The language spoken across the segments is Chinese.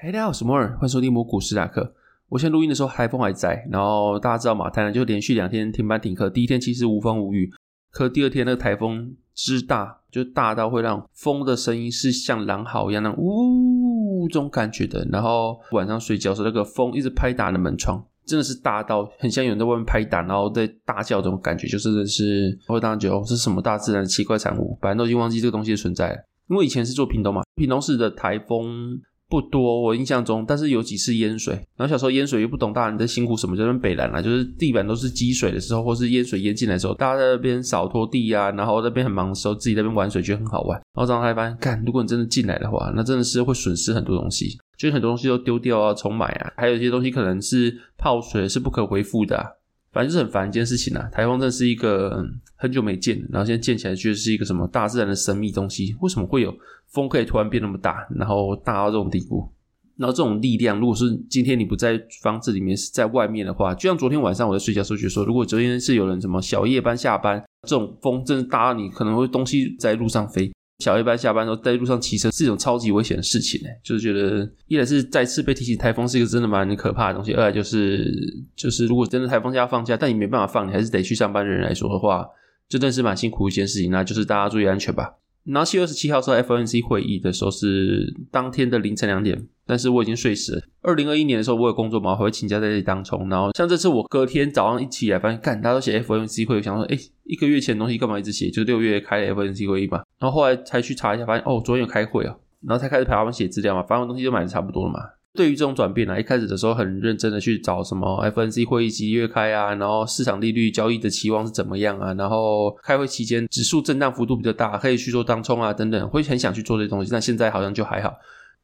嗨，大家好，我是摩尔，欢迎收听摩古史塔克。我现在录音的时候，台风还在，然后大家知道嘛，台南就连续两天停班停课。第一天其实无风无雨，可第二天那个台风之大，就大到会让风的声音是像狼嚎一样那呜这种感觉的。然后晚上睡觉的时候，那个风一直拍打的门窗，真的是大到很像有人在外面拍打，然后在大叫这种感觉，就是的是我当觉得这是什么大自然的奇怪产物，反正都已经忘记这个东西的存在了。因为以前是做屏东嘛，屏东市的台风。不多，我印象中，但是有几次淹水。然后小时候淹水又不懂大人在辛苦什么，就在北兰啊，就是地板都是积水的时候，或是淹水淹进来的时候，大家在那边扫拖地啊，然后那边很忙的时候，自己在那边玩水，觉得很好玩。然后长大才发现，干，如果你真的进来的话，那真的是会损失很多东西，就是很多东西都丢掉啊，重买啊，还有一些东西可能是泡水是不可回复的。反正就是很烦一件事情啊！台风真是一个、很久没见，然后现在见起来却是一个什么大自然的神秘东西。为什么会有风可以突然变那么大，然后大到这种地步？然后这种力量，如果是今天你不在房子里面，是在外面的话，就像昨天晚上我在睡觉时候就说，如果昨天是有人什么小夜班下班，这种风真的大到你可能会东西在路上飞。小夜班下班的时候在路上骑车是一种超级危险的事情哎，就是觉得一来是再次被提起台风是一个真的蛮可怕的东西，二来就是就是如果真的台风假放假，但你没办法放，你还是得去上班的人来说的话，这真的是蛮辛苦一件事情，那就是大家注意安全吧。然后七月二十七号时候 FOMC 会议的时候是当天的凌晨两点，但是我已经睡死了。二零二一年的时候我有工作嘛，我会请假在这里当冲。然后像这次我隔天早上一起来发现，看大家都写 FNC 会议，想说，哎，一个月前的东西干嘛一直写？就六月开 FNC 会议嘛。然后后来才去查一下，发现哦，昨天有开会啊，然后才开始排他们写资料嘛，反正东西就买的差不多了嘛。对于这种转变啊，一开始的时候很认真的去找什么 FNC 会议几月开啊，然后市场利率交易的期望是怎么样啊，然后开会期间指数震荡幅度比较大，可以去做当冲啊等等，会很想去做这些东西。但现在好像就还好，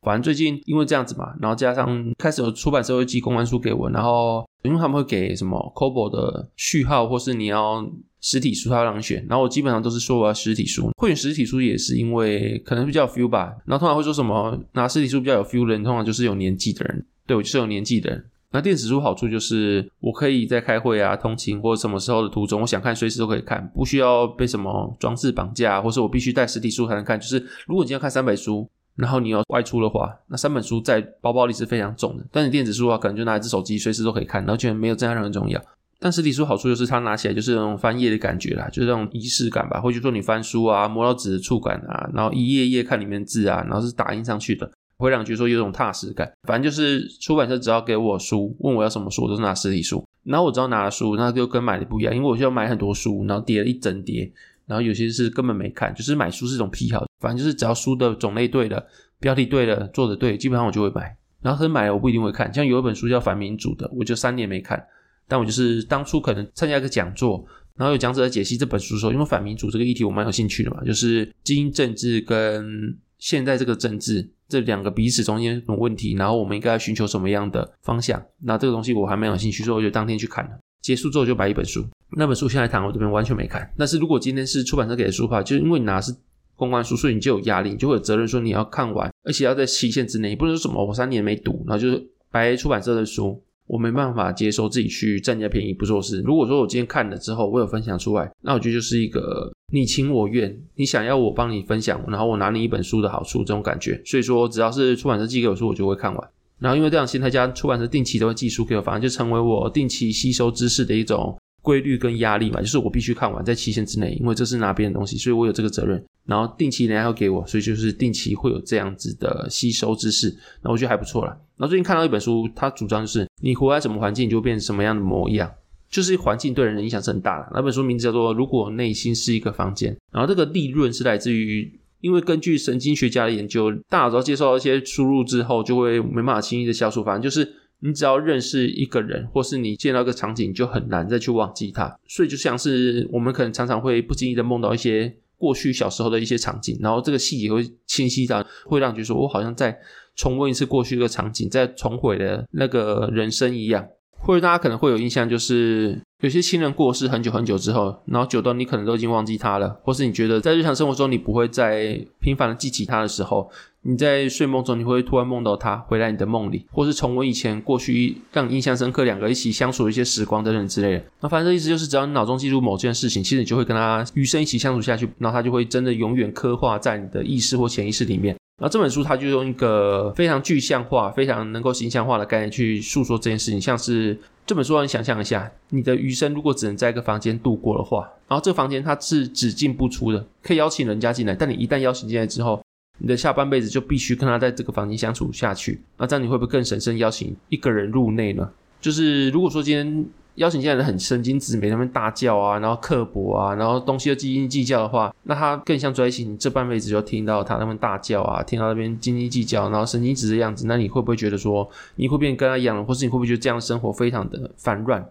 反正最近因为这样子嘛，然后加上开始有出版社会寄公关书给我，然后因为他们会给什么 Cobo 的序号，或是你要。实体书他让你选，然后我基本上都是说我要实体书。会选实体书也是因为可能比较有 feel 吧。然后通常会说什么拿实体书比较有 feel 的人，通常就是有年纪的人。对，我就是有年纪的人。那电子书好处就是我可以在开会啊、通勤或者什么时候的途中，我想看随时都可以看，不需要被什么装置绑架，或是我必须带实体书才能看。就是如果你今天看三本书，然后你要外出的话，那三本书在包包里是非常重的。但你电子书的话，可能就拿一只手机随时都可以看，然后觉得没有这样让人重要。但实体书好处就是它拿起来就是那种翻页的感觉啦，就是那种仪式感吧。或者说你翻书啊，摸到纸的触感啊，然后一页页看里面字啊，然后是打印上去的，会让你觉得说有种踏实感。反正就是出版社只要给我书，问我要什么书，我都是拿实体书。然后我只要拿了书，那就跟买的不一样，因为我需要买很多书，然后叠了一整叠，然后有些是根本没看，就是买书是一种癖好。反正就是只要书的种类对了，标题对了，做的对，基本上我就会买。然后可是买了我不一定会看，像有一本书叫《反民主》的，我就三年没看。但我就是当初可能参加一个讲座，然后有讲者在解析这本书的时候，因为反民主这个议题我蛮有兴趣的嘛，就是精英政治跟现在这个政治这两个彼此中间有问题，然后我们应该要寻求什么样的方向？那这个东西我还蛮有兴趣，所以我就当天去看了。结束之后就买一本书，那本书现在躺我这边完全没看。但是如果今天是出版社给的书的话，就因为你拿是公关书，所以你就有压力，你就会有责任说你要看完，而且要在期限之内，你不能说什么我三年没读，然后就是白出版社的书。我没办法接受自己去占人家便宜不做事。如果说我今天看了之后，我有分享出来，那我觉得就是一个你情我愿，你想要我帮你分享，然后我拿你一本书的好处这种感觉。所以说，只要是出版社寄给我书，我就会看完。然后因为这样，心态加出版社定期都会寄书给我，反正就成为我定期吸收知识的一种规律跟压力嘛，就是我必须看完在期限之内，因为这是拿别人东西，所以我有这个责任。然后定期人家要给我，所以就是定期会有这样子的吸收知识，那我觉得还不错啦。然后最近看到一本书，它主张就是你活在什么环境，你就变成什么样的模样，就是环境对人的影响是很大的。那本书名字叫做《如果内心是一个房间》，然后这个利润是来自于，因为根据神经学家的研究，大脑只要接受一些输入之后，就会没办法轻易的消除。反正就是。你只要认识一个人，或是你见到一个场景，就很难再去忘记它。所以就像是我们可能常常会不经意的梦到一些过去小时候的一些场景，然后这个细节会清晰到会让你觉得说我好像在重温一次过去一个场景，在重回的那个人生一样。或者大家可能会有印象，就是有些亲人过世很久很久之后，然后久到你可能都已经忘记他了，或是你觉得在日常生活中你不会再频繁的记起他的时候，你在睡梦中你会突然梦到他回来你的梦里，或是重温以前过去让你印象深刻两个一起相处的一些时光等等之类的。那反正意思就是，只要你脑中记住某件事情，其实你就会跟他余生一起相处下去，然后他就会真的永远刻画在你的意识或潜意识里面。然后这本书它就用一个非常具象化、非常能够形象化的概念去诉说这件事情，像是这本书让你想象一下，你的余生如果只能在一个房间度过的话，然后这个房间它是只进不出的，可以邀请人家进来，但你一旦邀请进来之后，你的下半辈子就必须跟他在这个房间相处下去。那这样你会不会更审慎邀请一个人入内呢？就是如果说今天。邀请进来的人很神经质，每天大叫啊，然后刻薄啊，然后东西又斤斤计较的话，那他更像在一起，你这半辈子就听到他那边大叫啊，听到那边斤斤计较，然后神经质的样子，那你会不会觉得说你会变跟他一样，或是你会不会觉得这样的生活非常的烦乱？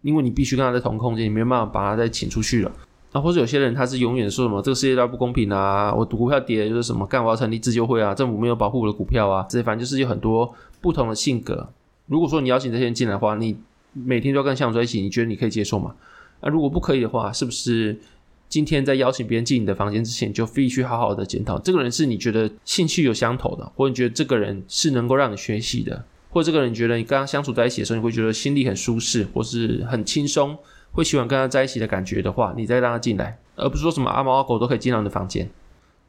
因为你必须跟他在同空间，你没有办法把他再请出去了。啊，或者有些人他是永远说什么这个世界都不公平啊，我股票跌就是什么干我要成立自救会啊，政府没有保护我的股票啊，这些反正就是有很多不同的性格。如果说你邀请这些人进来的话，你。每天都要跟相处在一起，你觉得你可以接受吗？那如果不可以的话，是不是今天在邀请别人进你的房间之前，就必须好好的检讨这个人是你觉得兴趣有相投的，或者你觉得这个人是能够让你学习的，或者这个人觉得你跟他相处在一起的时候，你会觉得心里很舒适，或是很轻松，会喜欢跟他在一起的感觉的话，你再让他进来，而不是说什么阿猫阿狗都可以进到你的房间。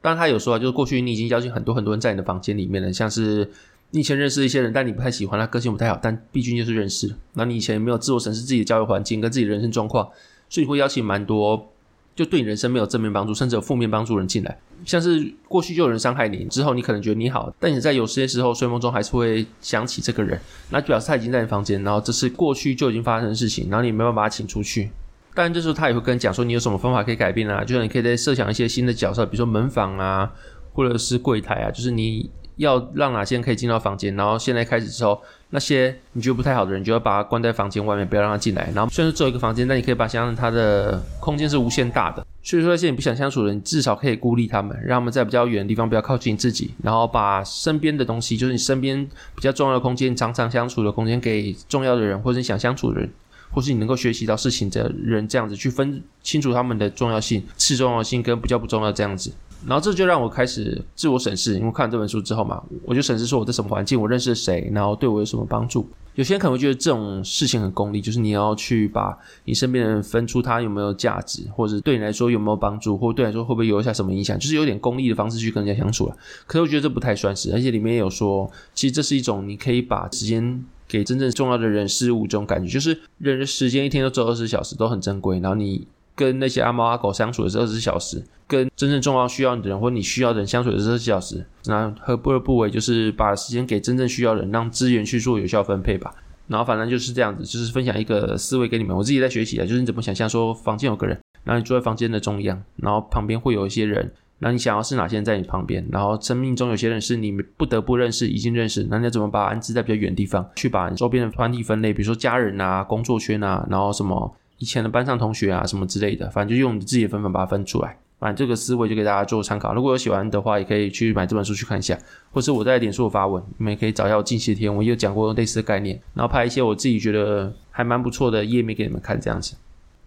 当他有说啊，就是过去你已经邀请很多很多人在你的房间里面了，像是。你以前认识一些人，但你不太喜欢他个性不太好，但毕竟就是认识。那你以前没有自我审视自己的交友环境跟自己的人生状况，所以会邀请蛮多就对你人生没有正面帮助，甚至有负面帮助人进来。像是过去就有人伤害你，之后你可能觉得你好，但你在有些时候睡梦中还是会想起这个人，那就表示他已经在你房间，然后这是过去就已经发生的事情，然后你没办法把他请出去。当然这时候他也会跟你讲说，你有什么方法可以改变啊？就是你可以再设想一些新的角色，比如说门房啊，或者是柜台啊，就是你。要让哪些人可以进到房间，然后现在开始之后，那些你觉得不太好的人，就要把他关在房间外面，不要让他进来。然后虽然是只有一个房间，但你可以把想象它的空间是无限大的。所以说，那些你不想相处的人，至少可以孤立他们，让他们在比较远的地方不要靠近自己，然后把身边的东西，就是你身边比较重要的空间，常常相处的空间，给重要的人，或者你想相处的人，或是你能够学习到事情的人，这样子去分清楚他们的重要性、次重要性跟比较不重要这样子。然后这就让我开始自我审视，因为看了这本书之后嘛，我就审视说我在什么环境，我认识谁，然后对我有什么帮助。有些人可能会觉得这种事情很功利，就是你要去把你身边的人分出他有没有价值，或者对你来说有没有帮助，或对你来说会不会有一下什么影响，就是有点功利的方式去跟人家相处了。可是我觉得这不太算是，而且里面也有说，其实这是一种你可以把时间给真正重要的人事物这种感觉，就是人的时间一天都只有二十小时，都很珍贵，然后你。跟那些阿猫阿狗相处的是二十四小时，跟真正重要需要你的人或你需要的人相处的是二十四小时，那何不而不为？就是把时间给真正需要的人，让资源去做有效分配吧。然后反正就是这样子，就是分享一个思维给你们。我自己在学习啊，就是你怎么想象说房间有个人，然后你坐在房间的中央，然后旁边会有一些人，那你想要是哪些人在你旁边？然后生命中有些人是你不得不认识，已经认识，那你怎么把它安置在比较远的地方，去把你周边的团体分类，比如说家人啊、工作圈啊，然后什么。以前的班上同学啊，什么之类的，反正就用你自己的分法把它分出来。反正这个思维就给大家做参考。如果有喜欢的话，也可以去买这本书去看一下，或是我在脸书发文，你们也可以找一下我近期的贴文，我有讲过类似的概念，然后拍一些我自己觉得还蛮不错的页面给你们看，这样子。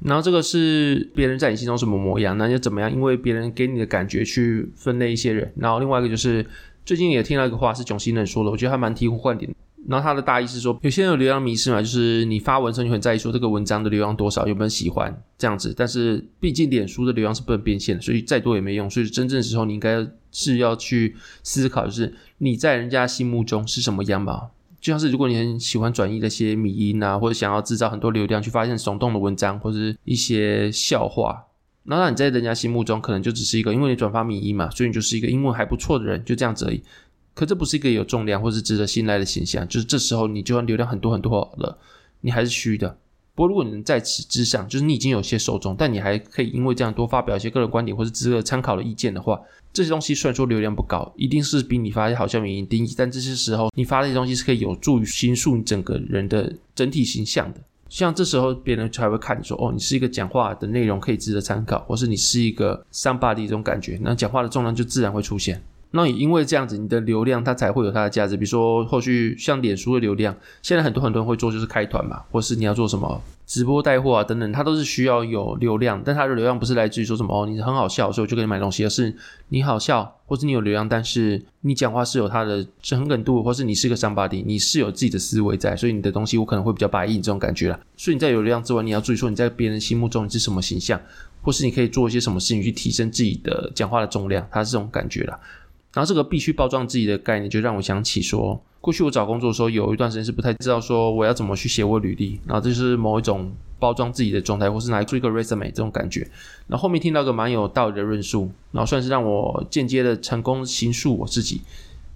然后这个是别人在你心中什么模样，那就怎么样？因为别人给你的感觉去分类一些人。然后另外一个就是最近也听到一个话是囧星人说的，我觉得还蛮醍醐灌顶。然后他的大意是说，有些人有流量迷失嘛，就是你发文的时候你很在意说这个文章的流量多少，有没有喜欢这样子。但是毕竟脸书的流量是不能变现的，所以再多也没用。所以真正的时候你应该是要去思考，就是你在人家心目中是什么样吧。就像是如果你很喜欢转移那些迷因啊，或者想要制造很多流量去发现耸动的文章或者是一些笑话，那那你在人家心目中可能就只是一个，因为你转发迷因嘛，所以你就是一个英文还不错的人，就这样子而已。可这不是一个有重量或是值得信赖的形象，就是这时候你就算流量很多很多了，你还是虚的。不过如果你能在此之上，就是你已经有些受众，但你还可以因为这样多发表一些个人观点或是值得参考的意见的话，这些东西虽然说流量不高，一定是比你发一些好笑名言低，但这些时候你发这些东西是可以有助于形塑你整个人的整体形象的。像这时候别人才会看你说，哦，你是一个讲话的内容可以值得参考，或是你是一个 somebody 这种感觉，那讲话的重量就自然会出现。那也因为这样子，你的流量它才会有它的价值。比如说，后续像脸书的流量，现在很多很多人会做，就是开团嘛，或是你要做什么直播带货啊等等，它都是需要有流量。但它的流量不是来自于说什么哦，你很好笑，所以我就给你买东西，而是你好笑，或是你有流量，但是你讲话是有它的诚恳度，或是你是个 somebody，你是有自己的思维在，所以你的东西我可能会比较百亿这种感觉啦。所以你在有流量之外，你要注意说你在别人心目中你是什么形象，或是你可以做一些什么事情去提升自己的讲话的重量，它是这种感觉啦。然后这个必须包装自己的概念，就让我想起说，过去我找工作的时候，有一段时间是不太知道说我要怎么去写我履历，然后这是某一种包装自己的状态，或是拿来做一个 resume 这种感觉。然后后面听到个蛮有道理的论述，然后算是让我间接的成功形塑我自己。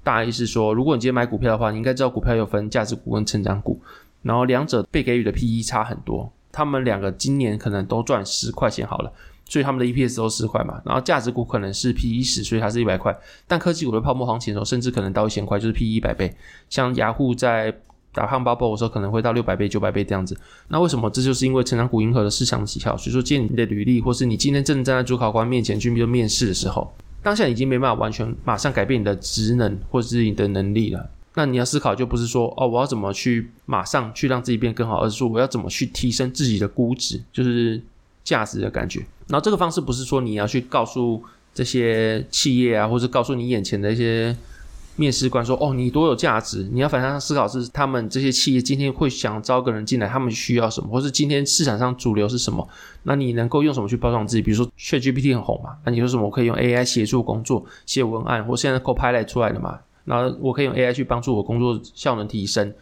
大意是说，如果你今天买股票的话，你应该知道股票有分价值股跟成长股，然后两者被给予的 PE 差很多，他们两个今年可能都赚十块钱好了。所以他们的 EPS 都十块嘛，然后价值股可能是 PE 十，所以它是一百块。但科技股的泡沫行情的时候，甚至可能到一千块，就是 PE 一百倍。像雅虎在打汉堡包的时候，可能会到六百倍、九百倍这样子。那为什么？这就是因为成长股迎合了市场的喜好。所以说，借你的履历，或是你今天正站在主考官面前去面面试的时候，当下已经没办法完全马上改变你的职能或者是你的能力了。那你要思考，就不是说哦，我要怎么去马上去让自己变更好，而是说我要怎么去提升自己的估值，就是。价值的感觉，然后这个方式不是说你要去告诉这些企业啊，或者告诉你眼前的一些面试官说，哦，你多有价值。你要反向思考是他们这些企业今天会想招个人进来，他们需要什么，或是今天市场上主流是什么？那你能够用什么去包装自己？比如说，ChatGPT 很红嘛，那你说什么？我可以用 AI 协助工作，写文案，或现在 Copilot 出来了嘛，然后我可以用 AI 去帮助我工作效能提升，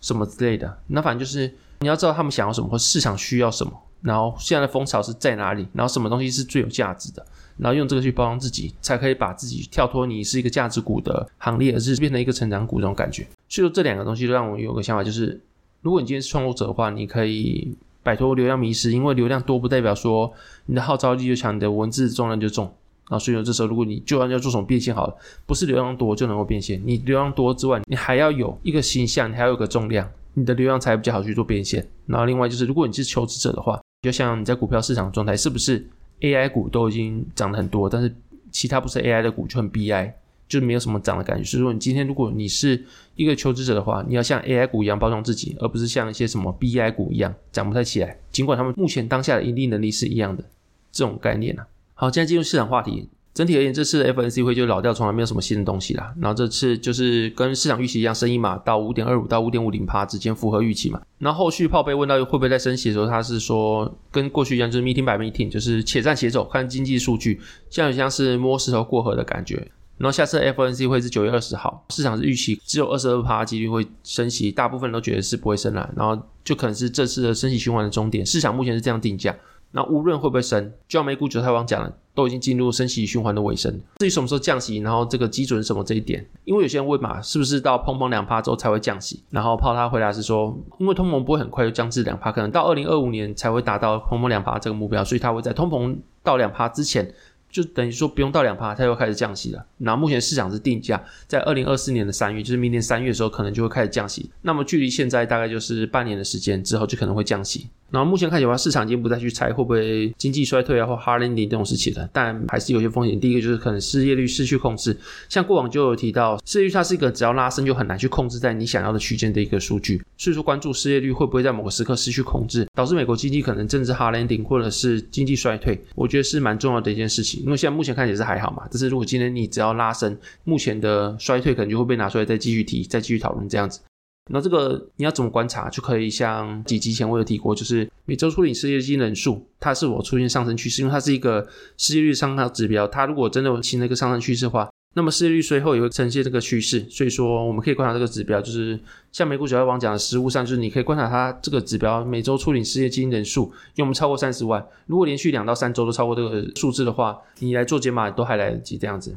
什么之类的。那反正就是你要知道他们想要什么，或市场需要什么。然后现在的风潮是在哪里？然后什么东西是最有价值的？然后用这个去包装自己，才可以把自己跳脱你是一个价值股的行列，而是变成一个成长股这种感觉。所以说这两个东西让我有个想法，就是如果你今天是创作者的话，你可以摆脱流量迷失，因为流量多不代表说你的号召力就强，你的文字重量就重。然后所以说这时候如果你就算要做什么变现好了，不是流量多就能够变现，你流量多之外，你还要有一个形象，你还要有个重量，你的流量才比较好去做变现。然后另外就是如果你是求职者的话，就像你在股票市场状态，是不是 AI 股都已经涨了很多，但是其他不是 AI 的股就很 BI，就没有什么涨的感觉。所以说，你今天如果你是一个求职者的话，你要像 AI 股一样包装自己，而不是像一些什么 BI 股一样涨不太起来。尽管他们目前当下的盈利能力是一样的，这种概念啊。好，现在进入市场话题。整体而言，这次的 FNC 会就老调重来，没有什么新的东西啦。然后这次就是跟市场预期一样，升一码到五点二五到五点五零趴之间，符合预期嘛。然后后续炮被问到会不会再升息的时候，他是说跟过去一样，就是 meeting by meeting，就是且战且走，看经济数据，像像是摸石头过河的感觉。然后下次 FNC 会是九月二十号，市场是预期只有二十二趴几率会升息，大部分都觉得是不会升了。然后就可能是这次的升息循环的终点，市场目前是这样定价。那无论会不会升，就像美股、韭菜王讲了，都已经进入升息循环的尾声。至于什么时候降息，然后这个基准是什么这一点，因为有些人问嘛，是不是到通膨两趴之后才会降息？然后炮他回答是说，因为通膨不会很快就降至两趴，可能到二零二五年才会达到通膨两趴这个目标，所以他会在通膨到两趴之前。就等于说不用到两趴，它又开始降息了。那目前市场是定价在二零二四年的三月，就是明年三月的时候，可能就会开始降息。那么距离现在大概就是半年的时间之后，就可能会降息。然后目前看起来的话，市场已经不再去猜会不会经济衰退啊或 hard landing 这种事情了，但还是有些风险。第一个就是可能失业率失去控制，像过往就有提到，失业率它是一个只要拉升就很难去控制在你想要的区间的一个数据。所以说关注失业率会不会在某个时刻失去控制，导致美国经济可能政治 hard landing 或者是经济衰退，我觉得是蛮重要的一件事情。因为现在目前看起来是还好嘛，但是如果今天你只要拉升，目前的衰退可能就会被拿出来再继续提，再继续讨论这样子。那这个你要怎么观察？就可以像几集前我有提过，就是每周处理失业金人数，它是否出现上升趋势，因为它是一个失业率上升指标。它如果真的形成一个上升趋势的话，那么失业率随后也会呈现这个趋势。所以说，我们可以观察这个指标，就是像美股九号网讲的实务上，就是你可以观察它这个指标每周处理失业金人数有没有超过三十万。如果连续两到三周都超过这个数字的话，你来做解码都还来得及这样子。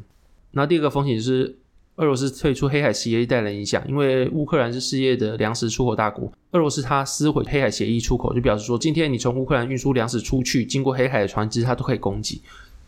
那第二个风险就是。俄罗斯退出黑海协议带来影响，因为乌克兰是世界的粮食出口大国，俄罗斯它撕毁黑海协议出口，就表示说，今天你从乌克兰运输粮食出去，经过黑海的船只，它都可以攻击，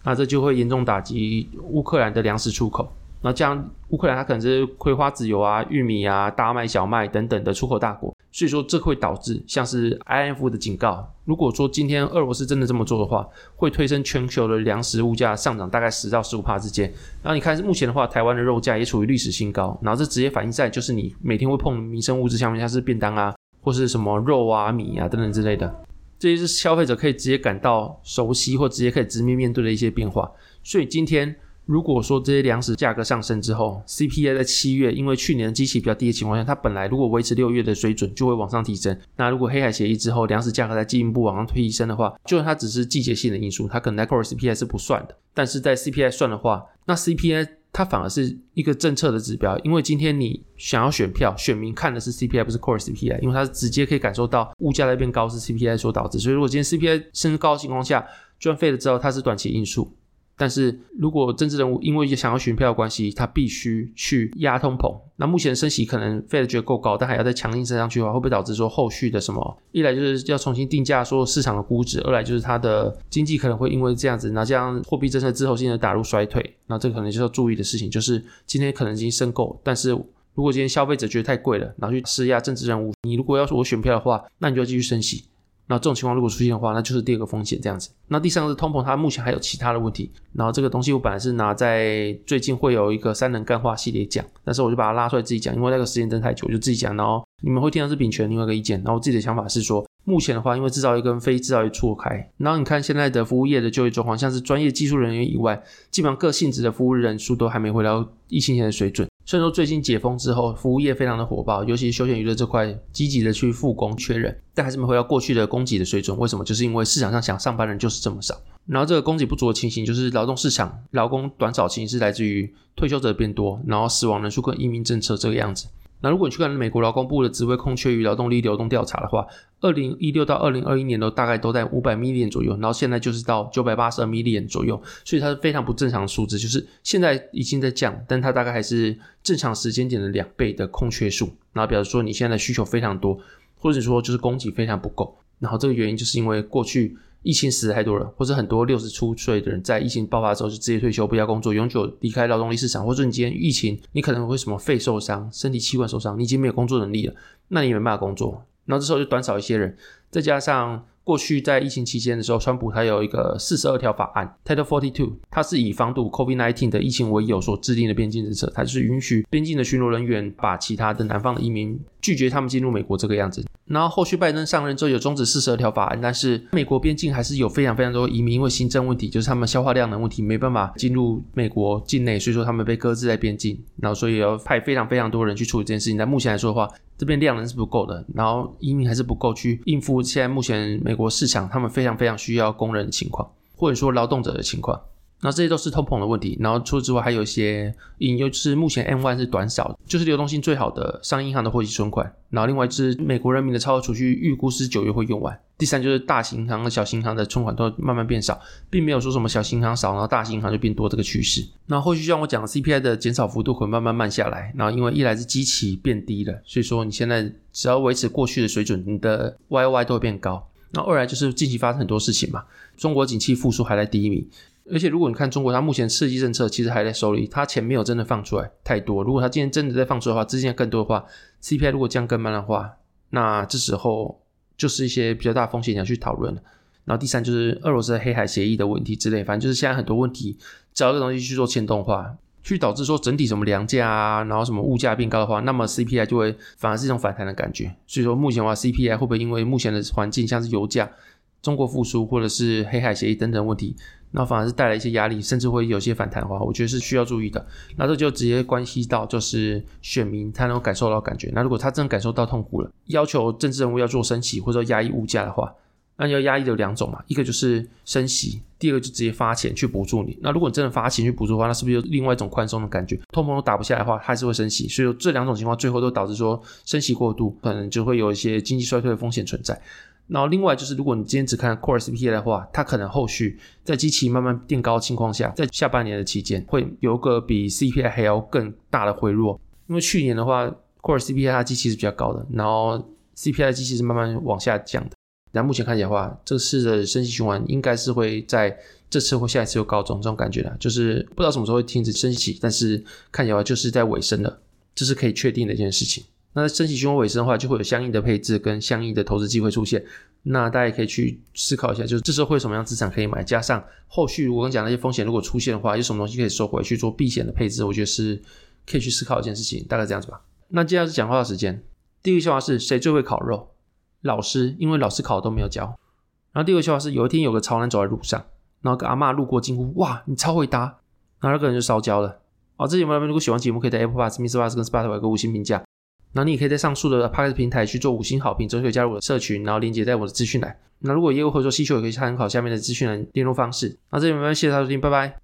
那这就会严重打击乌克兰的粮食出口。那这样，乌克兰它可能是葵花籽油啊、玉米啊、大麦、小麦等等的出口大国，所以说这会导致像是 IMF 的警告，如果说今天俄罗斯真的这么做的话，会推升全球的粮食物价上涨大概十到十五帕之间。然后你看目前的话，台湾的肉价也处于历史新高，然后这直接反映在就是你每天会碰民生物资上面，像是便当啊，或是什么肉啊、米啊等等之类的，这些是消费者可以直接感到熟悉或直接可以直面面对的一些变化。所以今天。如果说这些粮食价格上升之后，CPI 在七月因为去年的基期比较低的情况下，它本来如果维持六月的水准就会往上提升。那如果黑海协议之后粮食价格再进一步往上推升的话，就算它只是季节性的因素，它可能在 Core CPI 是不算的。但是在 CPI 算的话，那 CPI 它反而是一个政策的指标，因为今天你想要选票，选民看的是 CPI，不是 Core CPI，因为它是直接可以感受到物价在变高是 CPI 所导致。所以如果今天 CPI 升高的情况下，就算废了之后，它是短期因素。但是如果政治人物因为想要选票的关系，他必须去压通膨，那目前升息可能费的觉得够高，但还要再强硬升上去的话，会不会导致说后续的什么？一来就是要重新定价说市场的估值，二来就是它的经济可能会因为这样子，那这样货币政策滞后性的打入衰退，那这可能就是要注意的事情，就是今天可能已经升够，但是如果今天消费者觉得太贵了，然后去施压政治人物，你如果要是我选票的话，那你就要继续升息。那这种情况如果出现的话，那就是第二个风险这样子。那第三个是通膨，它目前还有其他的问题。然后这个东西我本来是拿在最近会有一个三能干化系列讲，但是我就把它拉出来自己讲，因为那个时间真太久，我就自己讲。然后你们会听到是丙权另外一个意见。然后我自己的想法是说，目前的话，因为制造业跟非制造业错开，然后你看现在的服务业的就业状况，像是专业技术人员以外，基本上各性质的服务人数都还没回到疫情前的水准。虽然说最近解封之后，服务业非常的火爆，尤其是休闲娱乐这块，积极的去复工确认，但还是没回到过去的供给的水准。为什么？就是因为市场上想上班人就是这么少。然后这个供给不足的情形，就是劳动市场劳工短少情形是来自于退休者变多，然后死亡人数跟移民政策这个样子。那如果你去看美国劳工部的职位空缺与劳动力流动调查的话，二零一六到二零二一年都大概都在五百 million 左右，然后现在就是到九百八十二 million 左右，所以它是非常不正常数字，就是现在已经在降，但它大概还是正常时间点的两倍的空缺数，然后表示说你现在的需求非常多，或者说就是供给非常不够，然后这个原因就是因为过去。疫情死太多了，或者很多六十出岁的人在疫情爆发的时候就直接退休，不要工作，永久离开劳动力市场，或者你今天疫情，你可能会什么肺受伤、身体器官受伤，你已经没有工作能力了，那你也没办法工作，然后这时候就短少一些人，再加上。过去在疫情期间的时候，川普他有一个四十二条法案，Title Forty Two，它是以防堵 COVID-19 的疫情为由所制定的边境政策，它就是允许边境的巡逻人员把其他的南方的移民拒绝他们进入美国这个样子。然后后续拜登上任之后有终止四十二条法案，但是美国边境还是有非常非常多移民，因为行政问题，就是他们消化量的问题，没办法进入美国境内，所以说他们被搁置在边境，然后所以要派非常非常多人去处理这件事情。但目前来说的话，这边量能是不够的，然后移民还是不够去应付现在目前美国市场他们非常非常需要工人的情况，或者说劳动者的情况。那这些都是通膨的问题，然后除此之外还有一些隐忧，就是目前 M1 是短少，就是流动性最好的商业银行的活期存款，然后另外就是美国人民的超额储蓄预估是九月会用完。第三就是大型银行和小型银行的存款都慢慢变少，并没有说什么小型银行少，然后大型银行就变多这个趋势。那后续像我讲的 CPI 的减少幅度会慢慢慢下来，然后因为一来是基期变低了，所以说你现在只要维持过去的水准，你的 YY 都会变高。那二来就是近期发生很多事情嘛，中国景气复苏还在低迷。而且，如果你看中国，它目前刺激政策其实还在手里，它钱没有真的放出来太多。如果它今天真的在放出的话，资金更多的话，CPI 如果降更慢的话，那这时候就是一些比较大风险你要去讨论。然后第三就是俄罗斯的黑海协议的问题之类，反正就是现在很多问题找一个东西去做牵动化，去导致说整体什么粮价啊，然后什么物价变高的话，那么 CPI 就会反而是一种反弹的感觉。所以说目前的话，CPI 会不会因为目前的环境，像是油价、中国复苏或者是黑海协议等等问题，那反而是带来一些压力，甚至会有些反弹的话，我觉得是需要注意的。那这就直接关系到就是选民他能够感受到感觉。那如果他真的感受到痛苦了，要求政治人物要做升息或者压抑物价的话，那要压抑的有两种嘛，一个就是升息，第二个就直接发钱去补助你。那如果你真的发钱去补助的话，那是不是有另外一种宽松的感觉？通膨都打不下来的话，还是会升息。所以这两种情况最后都导致说升息过度，可能就会有一些经济衰退的风险存在。然后另外就是，如果你今天只看 Core CPI 的话，它可能后续在机器慢慢垫高的情况下，在下半年的期间会有个比 CPI 还要更大的回落。因为去年的话，Core CPI 它机器是比较高的，然后 CPI 的基期是慢慢往下降的。那目前看起来的话，这次的升息循环应该是会在这次或下一次又告终这种感觉的，就是不知道什么时候会停止升息，但是看起来话就是在尾声了，这是可以确定的一件事情。那升息循环尾声的话，就会有相应的配置跟相应的投资机会出现。那大家也可以去思考一下，就是这时候会有什么样资产可以买，加上后续如果我刚讲那些风险如果出现的话，有什么东西可以收回去做避险的配置，我觉得是可以去思考一件事情，大概这样子吧。那接下来是讲话的时间。第一个笑话是谁最会烤肉？老师，因为老师考的都没有教。然后第二个笑话是有一天有个潮男走在路上，然后个阿嬷路过惊呼：哇，你超会搭！然后那个人就烧焦了。好，这节目如果喜欢节目，可以在 Apple Podcast、MixerBox 跟 Spotify 给五星评价。那你也可以在上述的 Podcast 平台去做五星好评，之后可以加入我的社群，然后连接在我的资讯栏。那如果业务或者说需求，也可以参考下面的资讯栏联络方式。那这里没关系，谢谢大家收听，拜拜。